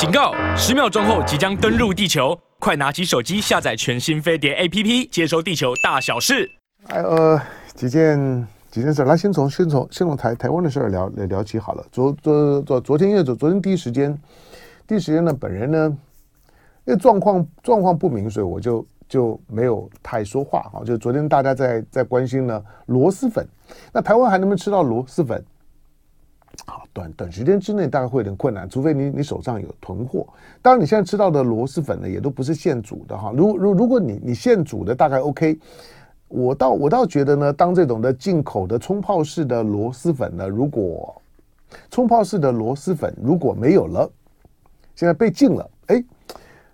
警告！十秒钟后即将登陆地球，快拿起手机下载全新飞碟 APP，接收地球大小事。哎呃，几件几件事，来先从先从先从台台湾的事儿聊聊聊起好了。昨昨昨昨天因为昨昨天第一时间第一时间呢，本人呢因为状况状况不明，所以我就就没有太说话哈。就昨天大家在在关心呢螺蛳粉，那台湾还能不能吃到螺蛳粉？好，短短时间之内大概会有点困难，除非你你手上有囤货。当然，你现在吃到的螺蛳粉呢，也都不是现煮的哈。如如如果你你现煮的大概 OK，我倒我倒觉得呢，当这种的进口的冲泡式的螺蛳粉呢，如果冲泡式的螺蛳粉如果没有了，现在被禁了，哎，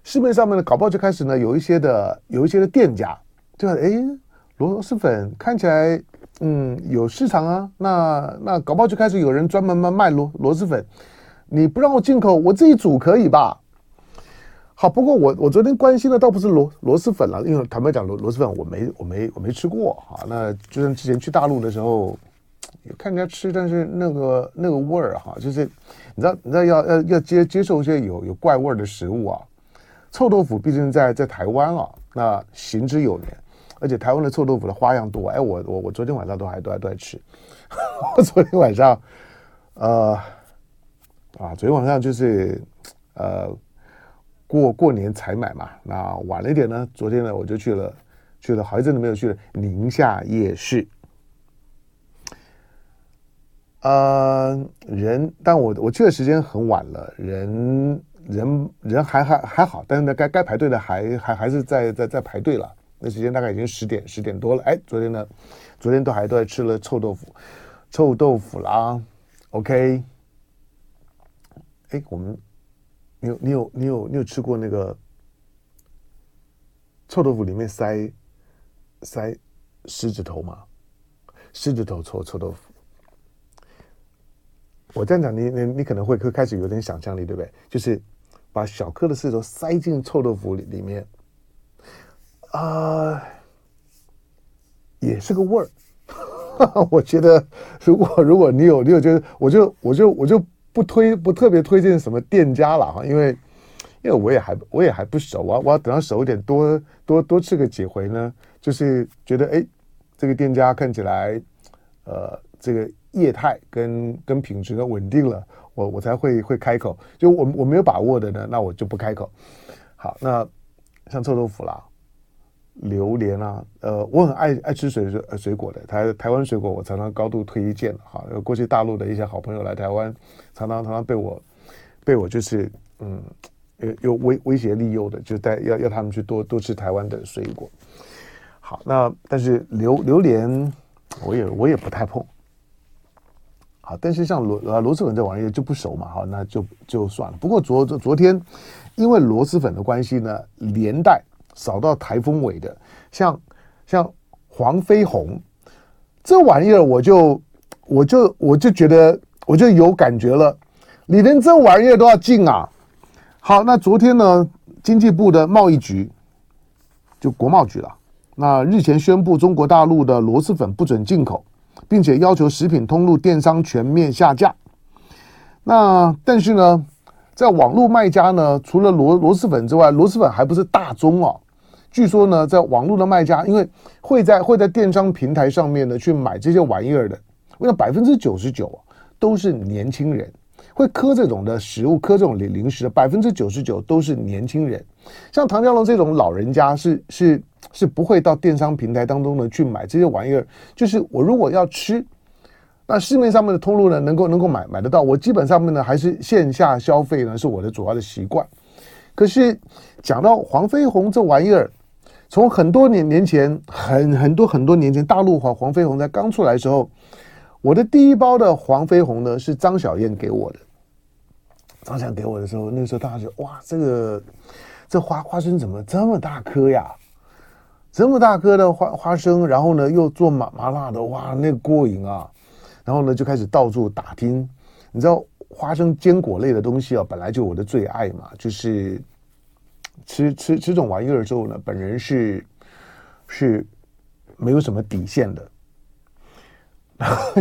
市面上面呢，搞不好就开始呢有一些的有一些的店家，就哎螺蛳粉看起来。嗯，有市场啊，那那搞不好就开始有人专门卖卖螺螺蛳粉，你不让我进口，我自己煮可以吧？好，不过我我昨天关心的倒不是螺螺蛳粉了，因为坦白讲螺螺蛳粉我没我没我没吃过哈。那就像之前去大陆的时候，看人家吃，但是那个那个味儿哈，就是你知道你知道要要要接接受一些有有怪味儿的食物啊。臭豆腐毕竟在在台湾啊，那行之有年。而且台湾的臭豆腐的花样多，哎，我我我昨天晚上都还都还都在吃。我昨天晚上，呃，啊，昨天晚上就是呃过过年才买嘛，那晚了一点呢，昨天呢我就去了去了好一阵子没有去了宁夏夜市。呃，人，但我我去的时间很晚了，人人人还还还好，但是呢该该排队的还还还是在在在排队了。那时间大概已经十点十点多了，哎，昨天呢，昨天都还都在吃了臭豆腐，臭豆腐啦，OK，哎，我们，你有你有你有你有吃过那个臭豆腐里面塞塞狮子头吗？狮子头臭臭豆腐，我这样讲，你你你可能会会开始有点想象力，对不对？就是把小颗的狮子头塞进臭豆腐里里面。啊、也是个味儿。我觉得，如果如果你有你有觉得，我就我就我就不推不特别推荐什么店家了哈，因为因为我也还我也还不熟啊，我要等到熟一点，多多多吃个几回呢，就是觉得哎，这个店家看起来呃这个业态跟跟品质呢稳定了，我我才会会开口。就我我没有把握的呢，那我就不开口。好，那像臭豆腐啦。榴莲啊，呃，我很爱爱吃水水水果的，台台湾水果我常常高度推荐哈。过去大陆的一些好朋友来台湾，常常常常被我被我就是嗯有有威威胁利诱的，就带要要他们去多多吃台湾的水果。好，那但是榴榴莲我也我也不太碰。好，但是像螺啊螺蛳粉这玩意儿就不熟嘛，好，那就就算了。不过昨昨天因为螺蛳粉的关系呢，连带。扫到台风尾的，像像黄飞鸿这玩意儿，我就我就我就觉得我就有感觉了。你连这玩意儿都要禁啊？好，那昨天呢，经济部的贸易局就国贸局了，那日前宣布中国大陆的螺蛳粉不准进口，并且要求食品通路电商全面下架。那但是呢，在网络卖家呢，除了螺螺蛳粉之外，螺蛳粉还不是大宗哦。据说呢，在网络的卖家，因为会在会在电商平台上面呢去买这些玩意儿的，我想百分之九十九都是年轻人，会磕这种的食物，磕这种零零食的百分之九十九都是年轻人。像唐家龙这种老人家是是是不会到电商平台当中呢去买这些玩意儿。就是我如果要吃，那市面上面的通路呢能够能够买买得到，我基本上面呢还是线下消费呢是我的主要的习惯。可是讲到黄飞鸿这玩意儿。从很多年年前，很很多很多年前，大陆黄黄飞鸿在刚出来的时候，我的第一包的黄飞鸿呢是张小燕给我的。张小燕给我的时候，那时候大家就哇，这个这花花生怎么这么大颗呀？这么大颗的花花生，然后呢又做麻麻辣的，哇，那个过瘾啊！然后呢就开始到处打听，你知道花生坚果类的东西啊，本来就我的最爱嘛，就是。吃吃吃这种玩意儿之后呢，本人是是没有什么底线的，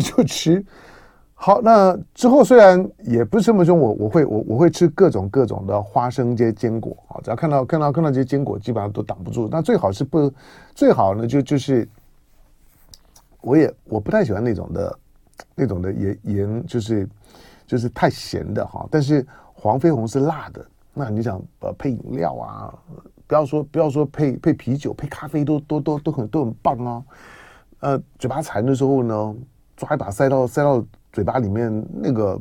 就吃，好，那之后虽然也不是这么凶，我我会我我会吃各种各种的花生这些坚果啊，只要看到看到看到这些坚果，基本上都挡不住。那最好是不最好呢，就就是我也我不太喜欢那种的那种的盐盐，就是就是太咸的哈。但是黄飞鸿是辣的，那你想呃配饮料啊，不要说不要说配配啤酒，配咖啡都都都都很都很棒啊。呃，嘴巴馋的时候呢，抓一把塞到塞到。嘴巴里面那个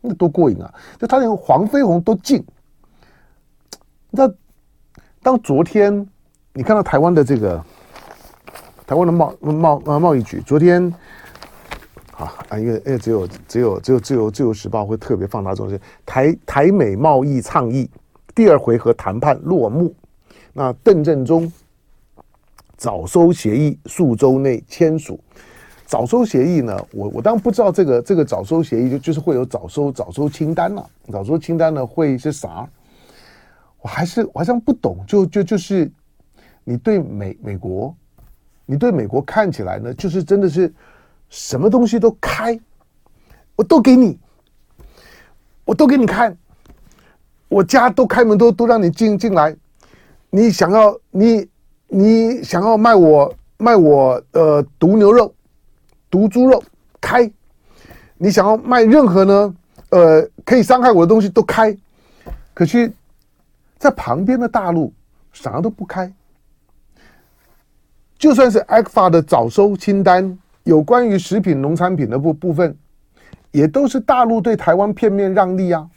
那多过瘾啊！就他连黄飞鸿都进。那当昨天你看到台湾的这个台湾的贸贸呃贸易局，昨天啊啊，因为因为只有只有只有自由自由时报会特别放大这种事。台台美贸易倡议第二回合谈判落幕，那邓振中早收协议数周内签署。早收协议呢？我我当然不知道这个这个早收协议就就是会有早收早收清单了，早收清单呢会是啥？我还是我好像不懂。就就就是你对美美国，你对美国看起来呢，就是真的是什么东西都开，我都给你，我都给你看，我家都开门都都让你进进来。你想要你你想要卖我卖我呃毒牛肉。毒猪肉开，你想要卖任何呢？呃，可以伤害我的东西都开。可是，在旁边的大陆啥都不开。就算是 ECFA 的早收清单，有关于食品农产品的部部分，也都是大陆对台湾片面让利啊。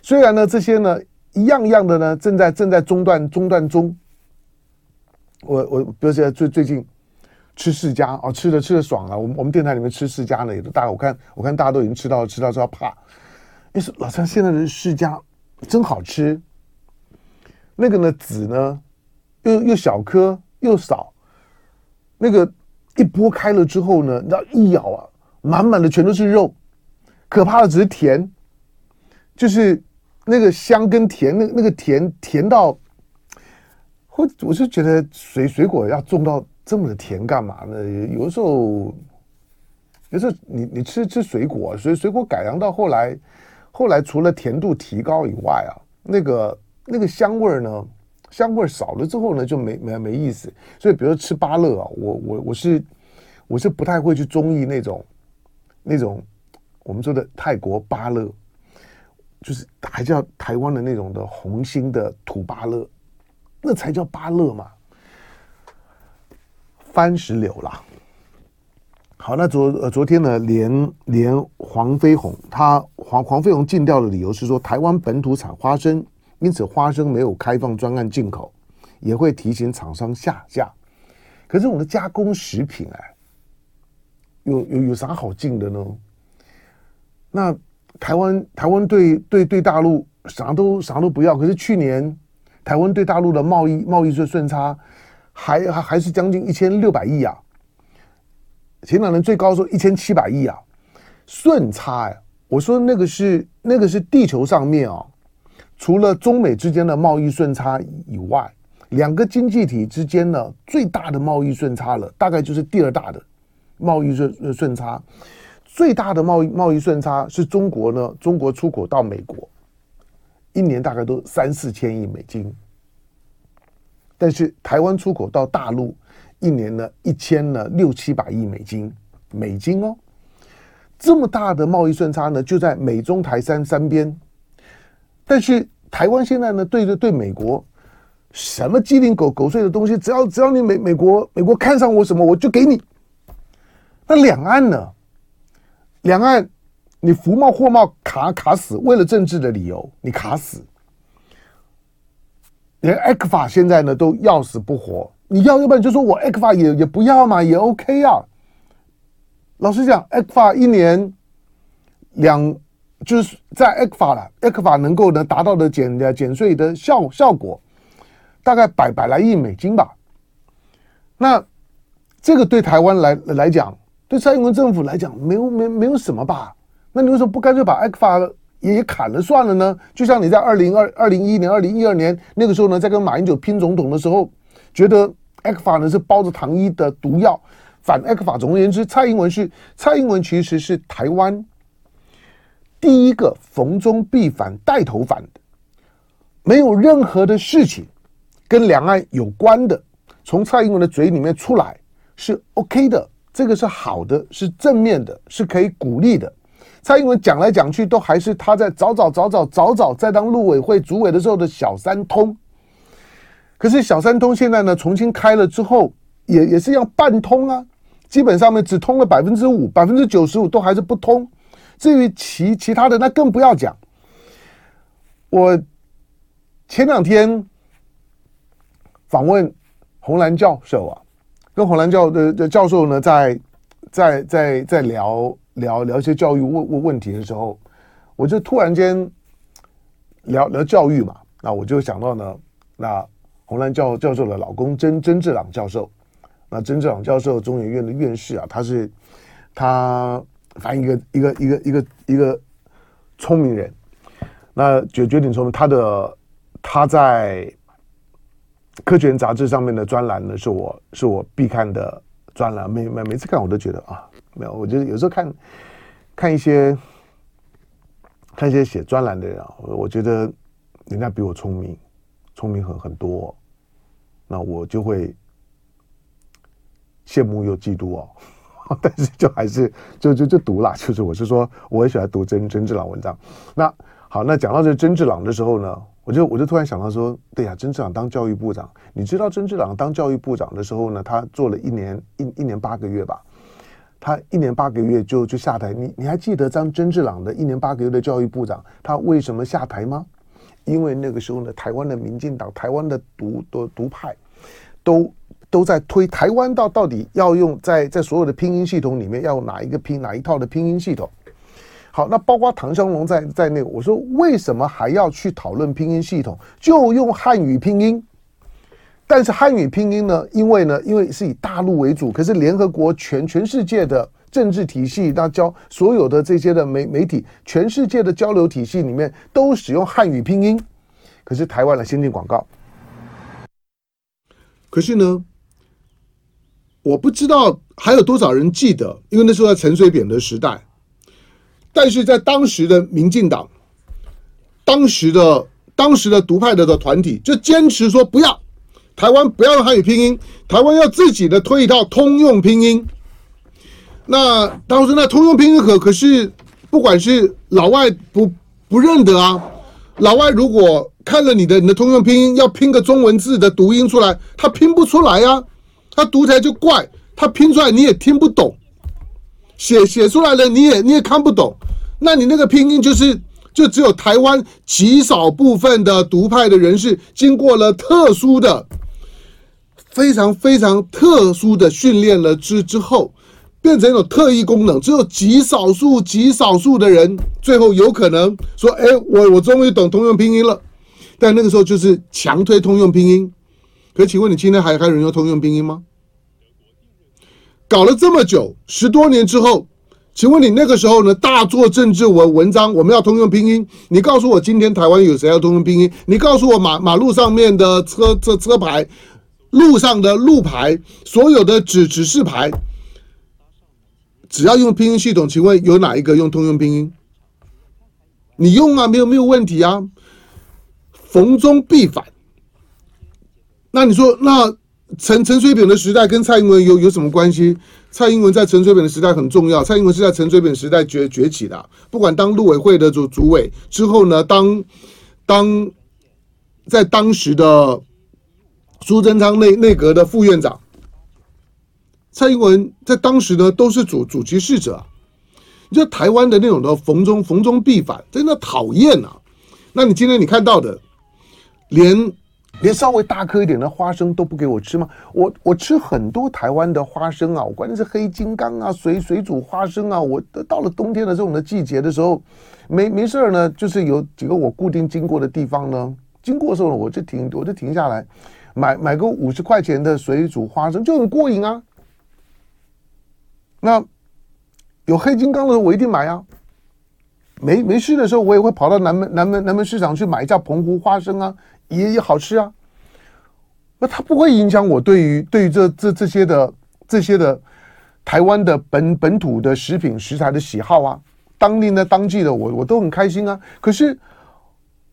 虽然呢，这些呢一样样的呢正在正在中断中断中。我我比如说最最近。吃释迦哦，吃的吃的爽啊！我们我们电台里面吃释迦呢，也都大我看我看大家都已经吃到吃到吃到怕。你说老三现在的释迦真好吃，那个呢籽呢又又小颗又少，那个一剥开了之后呢，你知道一咬啊，满满的全都是肉，可怕的只是甜，就是那个香跟甜，那那个甜甜到，我我是觉得水水果要种到。这么的甜干嘛呢？有的时候，有时候你你吃吃水果，所以水果改良到后来，后来除了甜度提高以外啊，那个那个香味儿呢，香味少了之后呢，就没没没意思。所以，比如说吃芭乐啊，我我我是我是不太会去中意那种那种我们说的泰国芭乐，就是还叫台湾的那种的红心的土芭乐，那才叫芭乐嘛。番石榴啦，好，那昨呃昨天呢，连连黄飞鸿，他黄黄飞鸿禁掉的理由是说，台湾本土产花生，因此花生没有开放专案进口，也会提醒厂商下架。可是我们的加工食品哎，有有有啥好进的呢？那台湾台湾对对对大陆啥都啥都不要，可是去年台湾对大陆的贸易贸易税顺差。还还还是将近一千六百亿啊！前两年最高说一千七百亿啊，顺差哎！我说那个是那个是地球上面啊，除了中美之间的贸易顺差以外，两个经济体之间呢最大的贸易顺差了，大概就是第二大的贸易顺顺差。最大的贸易贸易顺差是中国呢，中国出口到美国，一年大概都三四千亿美金。但是台湾出口到大陆一年呢一千呢六七百亿美金，美金哦，这么大的贸易顺差呢就在美中台三三边。但是台湾现在呢对着对美国什么鸡零狗狗碎的东西，只要只要你美美国美国看上我什么我就给你。那两岸呢？两岸你服贸货贸卡卡死，为了政治的理由你卡死。连 ECFA 现在呢都要死不活，你要要不然就说我 ECFA 也也不要嘛，也 OK 啊。老实讲，ECFA 一年两就是在 ECFA 了，ECFA 能够呢达到的减的减税的效效果，大概百百来亿美金吧。那这个对台湾来来讲，对蔡英文政府来讲，没有没没有什么吧？那你为什么不干脆把 ECFA？也砍了算了呢？就像你在二零二二零一一年、二零一二年那个时候呢，在跟马英九拼总统的时候，觉得 ECFA 呢是包着糖衣的毒药，反 ECFA。总而言之，蔡英文是蔡英文其实是台湾第一个逢中必反带头反的，没有任何的事情跟两岸有关的，从蔡英文的嘴里面出来是 OK 的，这个是好的，是正面的，是可以鼓励的。蔡英文讲来讲去都还是他在早早早早早早在当陆委会主委的时候的小三通，可是小三通现在呢重新开了之后，也也是要半通啊，基本上面只通了百分之五，百分之九十五都还是不通。至于其其他的，那更不要讲。我前两天访问洪兰教授啊，跟洪兰教的的教授呢，在在在在聊聊聊一些教育问问问题的时候，我就突然间聊聊教育嘛，那我就想到呢，那洪兰教教授的老公曾曾志朗教授，那曾志朗教授中研院的院士啊，他是他。反正一个一个一个一个一个聪明人，那绝绝顶聪明。他的他在《科学人》杂志上面的专栏呢，是我是我必看的专栏。每每每次看我都觉得啊，没有。我觉得有时候看看一些看一些写专栏的人啊，我觉得人家比我聪明，聪明很很多，那我就会羡慕又嫉妒哦。但是就还是就就就读了，就是我是说，我也喜欢读曾曾志朗文章。那好，那讲到这曾志朗的时候呢，我就我就突然想到说，对呀，曾志朗当教育部长，你知道曾志朗当教育部长的时候呢，他做了一年一一年八个月吧，他一年八个月就就下台。你你还记得当曾志朗的一年八个月的教育部长，他为什么下台吗？因为那个时候呢，台湾的民进党、台湾的独独独派都。都在推台湾到到底要用在在所有的拼音系统里面要用哪一个拼哪一套的拼音系统？好，那包括唐湘龙在在内，我说为什么还要去讨论拼音系统？就用汉语拼音。但是汉语拼音呢？因为呢，因为是以大陆为主，可是联合国全全世界的政治体系，那交所有的这些的媒媒体，全世界的交流体系里面都使用汉语拼音。可是台湾的先进广告，可是呢？我不知道还有多少人记得，因为那时候在陈水扁的时代，但是在当时的民进党，当时的当时的独派的的团体就坚持说不要，台湾不要用汉语拼音，台湾要自己的推一套通用拼音。那当时那通用拼音可可是不管是老外不不认得啊，老外如果看了你的你的通用拼音，要拼个中文字的读音出来，他拼不出来呀、啊。他读起来就怪，他拼出来你也听不懂，写写出来了你也你也看不懂，那你那个拼音就是就只有台湾极少部分的独派的人士经过了特殊的、非常非常特殊的训练了之之后，变成一种特异功能，只有极少数极少数的人最后有可能说：“哎，我我终于懂通用拼音了。”但那个时候就是强推通用拼音。可请问你今天还还有人用通用拼音吗？搞了这么久，十多年之后，请问你那个时候呢？大做政治文文章，我们要通用拼音。你告诉我，今天台湾有谁要通用拼音？你告诉我马，马马路上面的车车车牌，路上的路牌，所有的指指示牌，只要用拼音系统，请问有哪一个用通用拼音？你用啊，没有没有问题啊。逢中必反。那你说，那陈陈水扁的时代跟蔡英文有有什么关系？蔡英文在陈水扁的时代很重要，蔡英文是在陈水扁时代崛崛起的。不管当陆委会的主主委之后呢，当当在当时的苏贞昌内内阁的副院长，蔡英文在当时呢都是主主其事者。你说台湾的那种的逢中逢中必反，真的讨厌啊！那你今天你看到的，连。连稍微大颗一点的花生都不给我吃吗？我我吃很多台湾的花生啊，我关键是黑金刚啊，水水煮花生啊。我到了冬天的这种的季节的时候，没没事儿呢，就是有几个我固定经过的地方呢，经过的时候呢，我就停，我就停下来，买买个五十块钱的水煮花生，就很过瘾啊。那有黑金刚的时候，我一定买啊。没没事的时候，我也会跑到南门南门南门市场去买一下澎湖花生啊。也也好吃啊，那它不会影响我对于对于这这这些的这些的台湾的本本土的食品食材的喜好啊，当令的当季的，我我都很开心啊。可是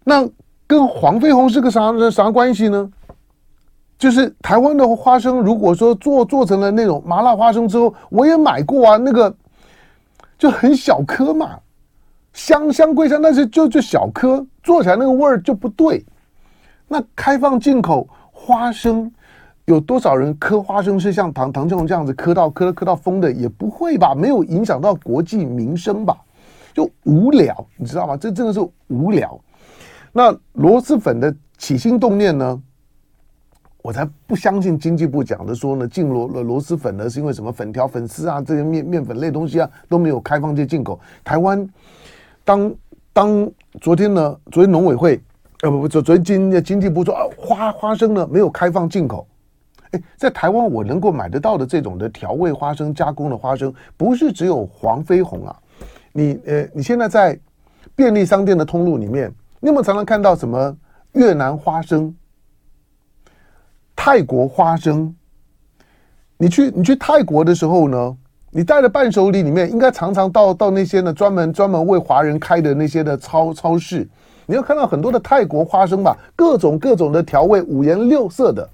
那跟黄飞鸿是个啥啥关系呢？就是台湾的花生，如果说做做成了那种麻辣花生之后，我也买过啊，那个就很小颗嘛，香香归香，但是就就小颗，做起来那个味儿就不对。那开放进口花生。有多少人磕花生是像唐唐建宏这样子磕到磕磕到疯的？也不会吧，没有影响到国计民生吧？就无聊，你知道吗？这真的是无聊。那螺蛳粉的起心动念呢？我才不相信经济部讲的说呢，进螺螺螺蛳粉呢是因为什么粉条、粉丝啊这些面面粉类东西啊都没有开放这进口。台湾当当昨天呢，昨天农委会呃不不昨昨天经经济部说啊花花生呢没有开放进口。哎，在台湾我能够买得到的这种的调味花生、加工的花生，不是只有黄飞鸿啊。你呃，你现在在便利商店的通路里面，你有没有常常看到什么越南花生、泰国花生？你去你去泰国的时候呢，你带的伴手礼里面，应该常常到到那些呢专门专门为华人开的那些的超超市，你要看到很多的泰国花生吧，各种各种的调味，五颜六色的。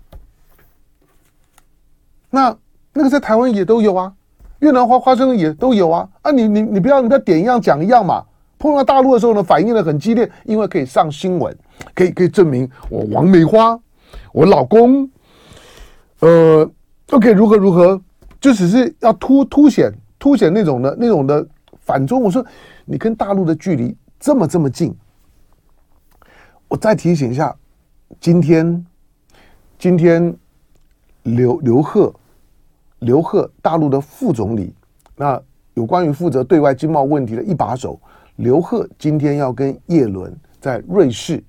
那那个在台湾也都有啊，越南花花生也都有啊啊！你你你不要你不要点一样讲一样嘛。碰到大陆的时候呢，反应的很激烈，因为可以上新闻，可以可以证明我王美花，我老公，呃，OK 如何如何，就只是要凸凸显凸显那种的那种的反中。我说你跟大陆的距离这么这么近，我再提醒一下，今天今天刘刘鹤。刘鹤，大陆的副总理，那有关于负责对外经贸问题的一把手，刘鹤今天要跟叶伦在瑞士，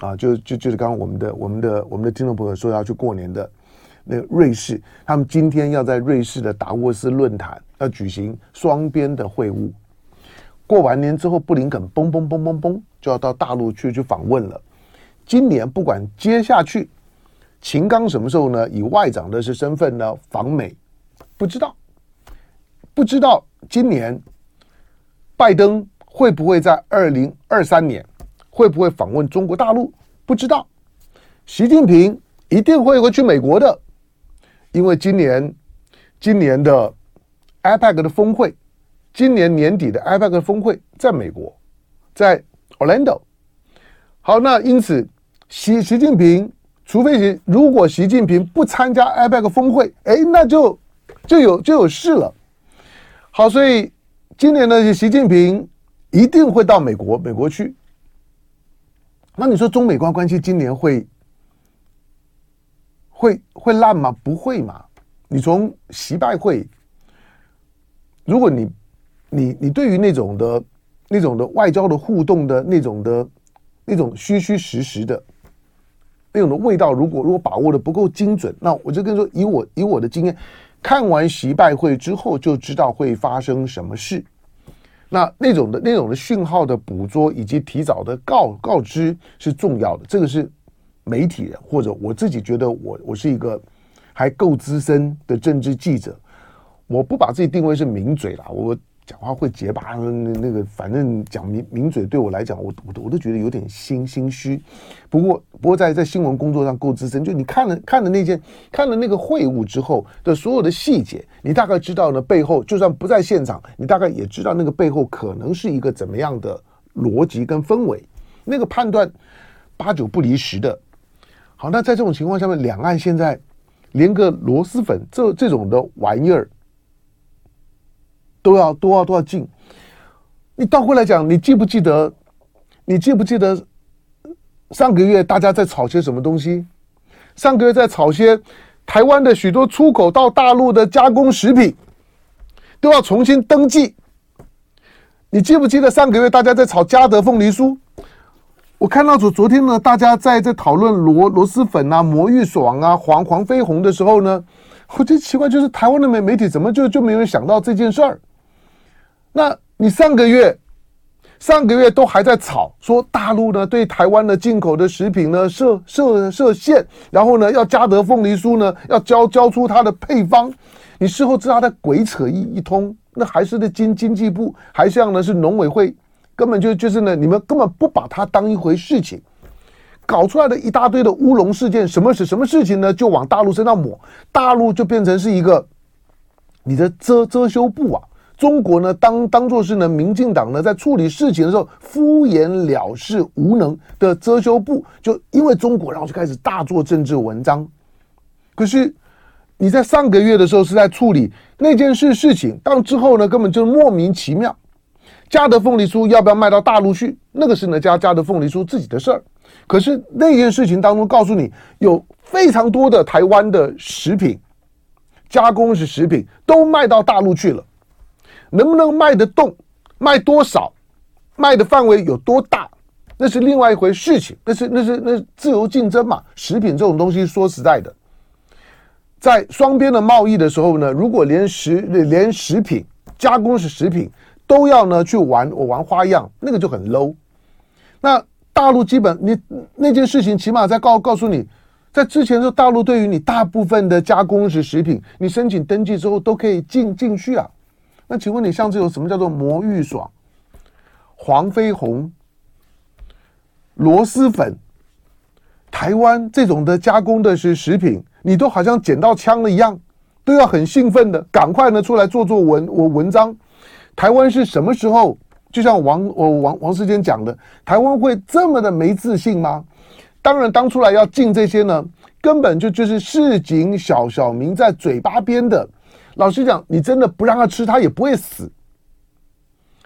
啊，就就就是刚刚我们的我们的我们的听众朋友说要去过年的那个瑞士，他们今天要在瑞士的达沃斯论坛要举行双边的会晤。过完年之后，布林肯嘣嘣嘣嘣嘣就要到大陆去去访问了。今年不管接下去秦刚什么时候呢，以外长的是身份呢访美。不知道，不知道今年拜登会不会在二零二三年会不会访问中国大陆？不知道，习近平一定会会去美国的，因为今年今年的 APEC 的峰会，今年年底的 APEC 峰会在美国，在 Orlando。好，那因此习习近平，除非习如果习近平不参加 APEC 峰会，哎，那就。就有就有事了，好，所以今年呢，习近平一定会到美国美国去。那你说中美关关系今年会会会烂吗？不会嘛？你从习拜会，如果你你你对于那种的那种的外交的互动的那种的那种虚虚实实的那种的味道，如果如果把握的不够精准，那我就跟你说，以我以我的经验。看完习拜会之后，就知道会发生什么事。那那种的那种的讯号的捕捉以及提早的告告知是重要的。这个是媒体人或者我自己觉得我我是一个还够资深的政治记者，我不把自己定位是名嘴啦，我。讲话会结巴，那那个反正讲名名嘴对我来讲，我我都我都觉得有点心心虚。不过不过在在新闻工作上够资深，就你看了看了那件看了那个会晤之后的所有的细节，你大概知道呢背后就算不在现场，你大概也知道那个背后可能是一个怎么样的逻辑跟氛围，那个判断八九不离十的。好，那在这种情况下面，两岸现在连个螺蛳粉这这种的玩意儿。都要都要都要进。你倒过来讲，你记不记得？你记不记得上个月大家在炒些什么东西？上个月在炒些台湾的许多出口到大陆的加工食品都要重新登记。你记不记得上个月大家在炒嘉德凤梨酥？我看到昨昨天呢，大家在在讨论螺螺蛳粉啊、魔芋爽啊、黄黄飞鸿的时候呢，我觉得奇怪，就是台湾的媒媒体怎么就就没有想到这件事儿？那你上个月，上个月都还在吵，说大陆呢对台湾的进口的食品呢设设设限，然后呢要嘉德凤梨酥呢要交交出它的配方，你事后知道他鬼扯一一通，那还是的经经济部，还像呢是农委会，根本就就是呢，你们根本不把它当一回事情，搞出来的一大堆的乌龙事件，什么是什么事情呢？就往大陆身上抹，大陆就变成是一个你的遮遮羞布啊。中国呢，当当做是呢，民进党呢在处理事情的时候敷衍了事、无能的遮羞布，就因为中国，然后就开始大做政治文章。可是你在上个月的时候是在处理那件事事情，到之后呢，根本就莫名其妙。嘉德凤梨酥要不要卖到大陆去？那个是呢嘉嘉德凤梨酥自己的事儿。可是那件事情当中告诉你，有非常多的台湾的食品加工是食品都卖到大陆去了。能不能卖得动，卖多少，卖的范围有多大，那是另外一回事情。那是那是那自由竞争嘛。食品这种东西，说实在的，在双边的贸易的时候呢，如果连食连食品加工是食品都要呢去玩我玩花样，那个就很 low。那大陆基本你那件事情，起码在告告诉你，在之前的时候，大陆对于你大部分的加工是食品，你申请登记之后都可以进进去啊。那请问你像这种什么叫做魔芋爽、黄飞鸿、螺蛳粉、台湾这种的加工的是食品，你都好像捡到枪了一样，都要很兴奋的，赶快呢出来做做文我文章。台湾是什么时候？就像王我王王世坚讲的，台湾会这么的没自信吗？当然，当出来要进这些呢，根本就就是市井小小民在嘴巴边的。老实讲，你真的不让他吃，他也不会死。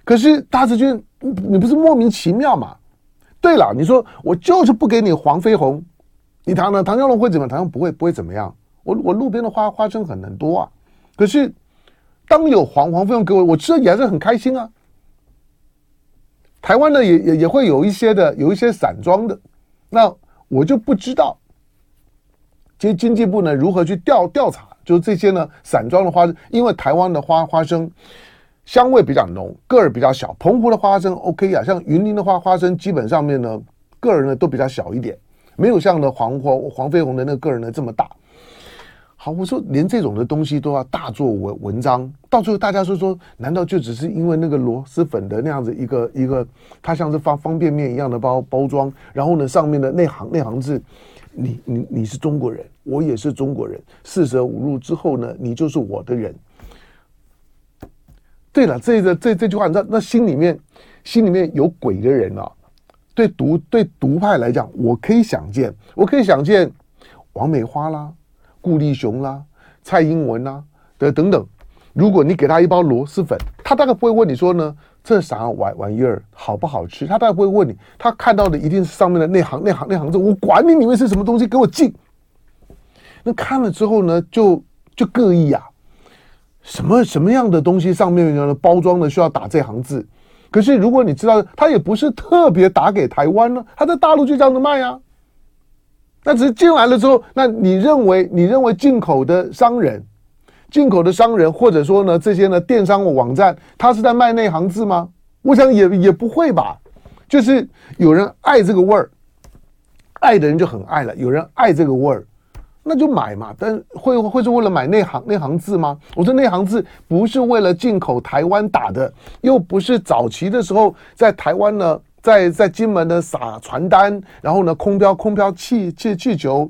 可是大志军，你不是莫名其妙吗？对了，你说我就是不给你黄飞鸿，你唐呢？唐湘龙会怎么样？唐湘龙不会不会怎么样。我我路边的花花生很很多啊。可是当有黄黄飞鸿给我，我吃了也还是很开心啊。台湾呢也也也会有一些的，有一些散装的，那我就不知道。其实经济部呢如何去调调查？就是这些呢，散装的花生，因为台湾的花花生香味比较浓，个儿比较小。澎湖的花生 OK 啊，像云林的花花生，基本上面呢，个儿呢都比较小一点，没有像呢黄黄黄飞鸿的那个个儿呢这么大。好，我说连这种的东西都要大做文文章，到最后大家说说，难道就只是因为那个螺蛳粉的那样子一个一个，它像是方方便面一样的包包装，然后呢上面的那行那行字。你你你是中国人，我也是中国人。四舍五入之后呢，你就是我的人。对了，这个这这句话，那那心里面心里面有鬼的人啊，对独对独派来讲，我可以想见，我可以想见王美花啦、顾立雄啦、蔡英文啦的等等。如果你给他一包螺蛳粉，他大概不会问你说呢。这啥玩玩意儿好不好吃？他大概会问你，他看到的一定是上面的那行那行那行字。我管你里面是什么东西，给我进。那看了之后呢，就就各异啊。什么什么样的东西上面呢包装的需要打这行字？可是如果你知道，他也不是特别打给台湾呢，他在大陆就这样子卖啊。那只是进来了之后，那你认为你认为进口的商人？进口的商人，或者说呢，这些呢电商网站，他是在卖那行字吗？我想也也不会吧。就是有人爱这个味儿，爱的人就很爱了。有人爱这个味儿，那就买嘛。但会会是为了买那行那行字吗？我说那行字不是为了进口台湾打的，又不是早期的时候在台湾呢，在在金门呢撒传单，然后呢空飘空飘气气气球。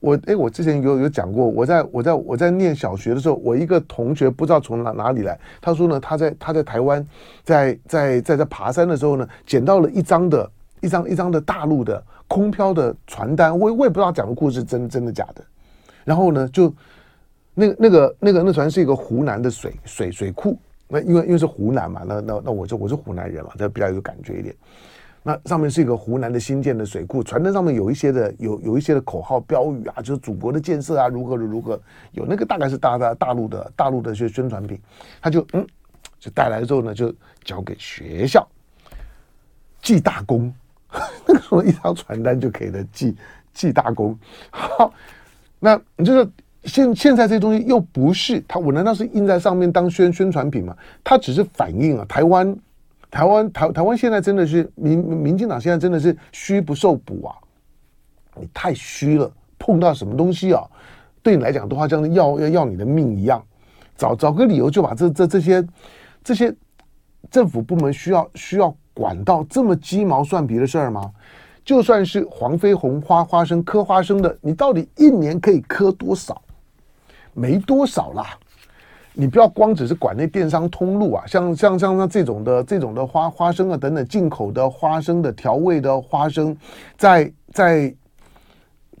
我哎，我之前有有讲过，我在我在我在念小学的时候，我一个同学不知道从哪哪里来，他说呢，他在他在台湾，在在在在爬山的时候呢，捡到了一张的一张一张的大陆的空飘的传单，我我也不知道讲的故事真真的假的，然后呢，就那个那个那个那船是一个湖南的水水水库，那因为因为是湖南嘛，那那那我就我是湖南人嘛，这比较有感觉一点。那上面是一个湖南的新建的水库，传单上面有一些的有有一些的口号标语啊，就是祖国的建设啊，如何如何，有那个大概是大大大陆的大陆的一些宣传品，他就嗯，就带来之后呢，就交给学校记大功，那个时候一张传单就可以了记记大功。好，那你就是现现在这东西又不是他，我难道是印在上面当宣宣传品吗？它只是反映啊台湾。台湾台台湾现在真的是民民进党现在真的是虚不受补啊！你太虚了，碰到什么东西啊，对你来讲的话像要要要你的命一样。找找个理由就把这这这些这些政府部门需要需要管到这么鸡毛蒜皮的事儿吗？就算是黄飞鸿花花生嗑花生的，你到底一年可以嗑多少？没多少啦。你不要光只是管那电商通路啊，像像像像这种的这种的花花生啊等等进口的花生的调味的花生，在在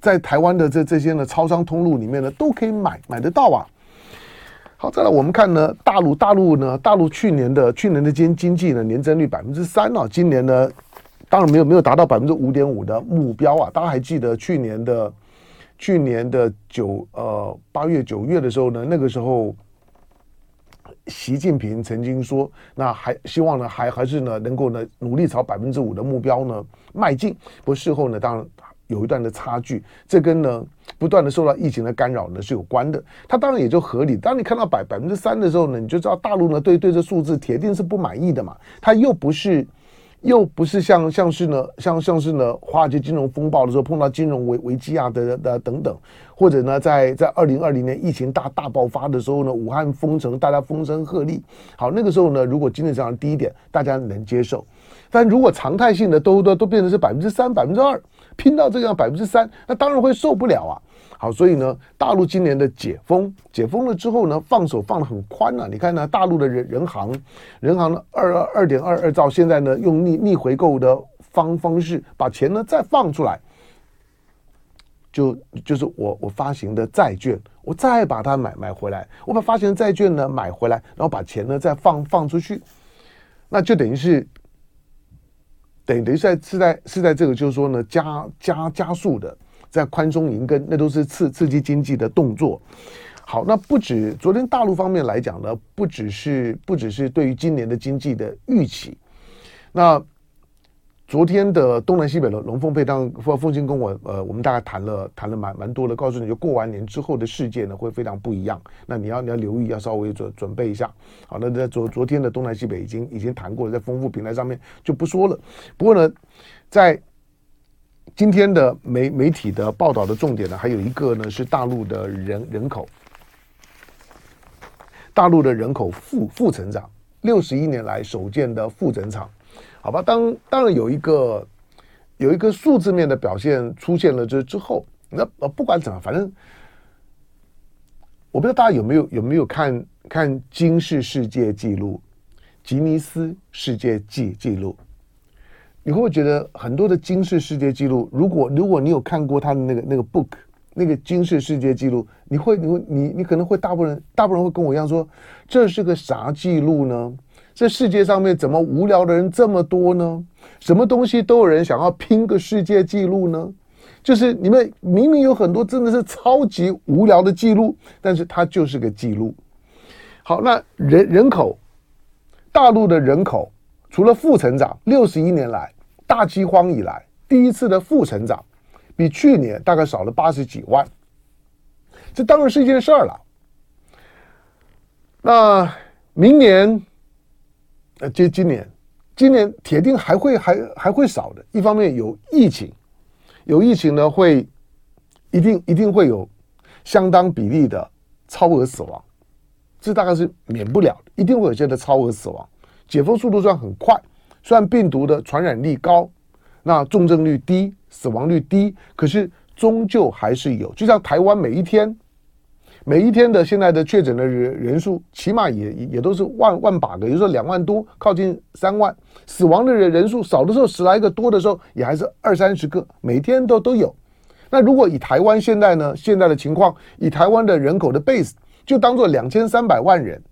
在台湾的这这些呢超商通路里面呢都可以买买得到啊。好，再来我们看呢大陆大陆呢大陆去年的去年的经经济呢年增率百分之三啊，今年呢当然没有没有达到百分之五点五的目标啊。大家还记得去年的去年的九呃八月九月的时候呢，那个时候。习近平曾经说：“那还希望呢，还还是呢，能够呢，努力朝百分之五的目标呢迈进。不过事后呢，当然有一段的差距，这跟呢不断的受到疫情的干扰呢是有关的。他当然也就合理。当你看到百百分之三的时候呢，你就知道大陆呢对对这数字铁定是不满意的嘛。他又不是。”又不是像像是呢，像像是呢，华尔街金融风暴的时候碰到金融危危机啊的的等等，或者呢，在在二零二零年疫情大大爆发的时候呢，武汉封城，大家风声鹤唳。好，那个时候呢，如果经济上低一点，大家能接受。但如果常态性的都都都变成是百分之三、百分之二，拼到这样百分之三，那当然会受不了啊。好，所以呢，大陆今年的解封，解封了之后呢，放手放的很宽啊。你看呢，大陆的人人行，人行的二二二点二二兆，现在呢用逆逆回购的方方式把钱呢再放出来，就就是我我发行的债券，我再把它买买回来，我把发行的债券呢买回来，然后把钱呢再放放出去，那就等于是等于等于是在是在是在这个就是说呢加加加速的。在宽松银根，那都是刺刺激经济的动作。好，那不止昨天大陆方面来讲呢，不只是不只是对于今年的经济的预期。那昨天的东南西北的龙凤配当或凤新跟我呃，我们大概谈了谈了蛮蛮多的，告诉你就过完年之后的世界呢会非常不一样。那你要你要留意，要稍微准准备一下。好，那在昨昨天的东南西北已经已经谈过了，在丰富平台上面就不说了。不过呢，在今天的媒媒体的报道的重点呢，还有一个呢是大陆的人人口，大陆的人口负负成长，六十一年来首见的负增长，好吧？当当然有一个有一个数字面的表现出现了之之后，那呃不管怎么，反正我不知道大家有没有有没有看看金氏世界纪录、吉尼斯世界纪纪录。你会不会觉得很多的金氏世界纪录？如果如果你有看过他的那个那个 book，那个金氏世界纪录，你会你会你你可能会大部分人大部分人会跟我一样说，这是个啥记录呢？这世界上面怎么无聊的人这么多呢？什么东西都有人想要拼个世界纪录呢？就是你们明明有很多真的是超级无聊的记录，但是它就是个记录。好，那人人口，大陆的人口除了负成长，六十一年来。大饥荒以来第一次的负成长，比去年大概少了八十几万，这当然是一件事儿了。那明年，呃，今今年，今年铁定还会还还会少的。一方面有疫情，有疫情呢，会一定一定会有相当比例的超额死亡，这大概是免不了的，一定会有些的超额死亡。解封速度算很快。虽然病毒的传染力高，那重症率低，死亡率低，可是终究还是有。就像台湾每一天，每一天的现在的确诊的人人数，起码也也都是万万把个，也就是说两万多，靠近三万。死亡的人人数少的时候十来个，多的时候也还是二三十个，每天都都有。那如果以台湾现在呢，现在的情况，以台湾的人口的 base 就当做两千三百万人，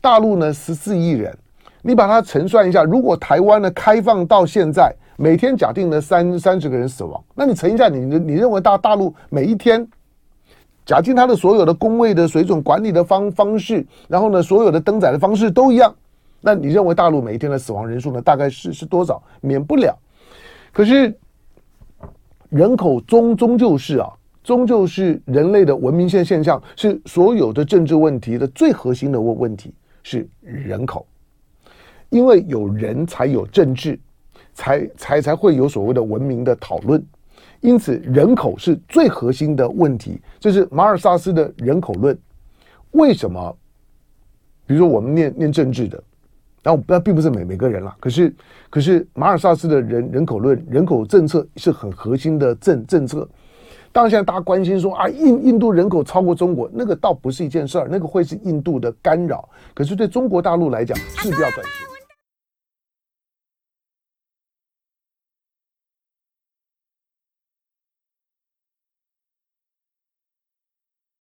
大陆呢十四亿人。你把它乘算一下，如果台湾呢开放到现在，每天假定呢三三十个人死亡，那你乘一下你，你你认为大大陆每一天，假定它的所有的工位的水准、管理的方方式，然后呢所有的登载的方式都一样，那你认为大陆每一天的死亡人数呢大概是是多少？免不了。可是人口终终究是啊，终究是人类的文明现现象，是所有的政治问题的最核心的问问题是人口。因为有人才有政治，才才才会有所谓的文明的讨论，因此人口是最核心的问题。这是马尔萨斯的人口论。为什么比如说我们念念政治的，然后那并不是每每个人啦，可是可是马尔萨斯的人人口论人口政策是很核心的政政策。当然现在大家关心说啊，印印度人口超过中国，那个倒不是一件事儿，那个会是印度的干扰。可是对中国大陆来讲，势必要转型。